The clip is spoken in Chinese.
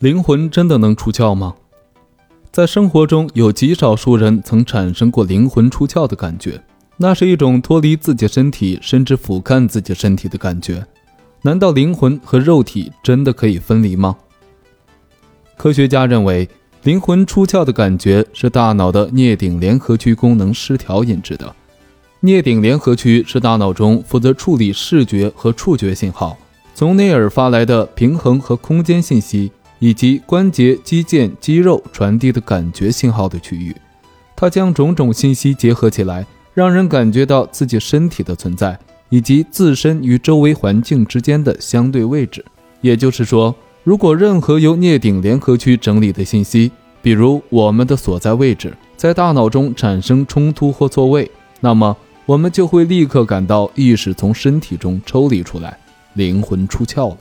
灵魂真的能出窍吗？在生活中，有极少数人曾产生过灵魂出窍的感觉，那是一种脱离自己身体，甚至俯瞰自己身体的感觉。难道灵魂和肉体真的可以分离吗？科学家认为，灵魂出窍的感觉是大脑的颞顶联合区功能失调引致的。颞顶联合区是大脑中负责处理视觉和触觉信号，从内耳发来的平衡和空间信息，以及关节、肌腱、肌肉传递的感觉信号的区域。它将种种信息结合起来，让人感觉到自己身体的存在，以及自身与周围环境之间的相对位置。也就是说，如果任何由颞顶联合区整理的信息，比如我们的所在位置，在大脑中产生冲突或错位，那么。我们就会立刻感到意识从身体中抽离出来，灵魂出窍了。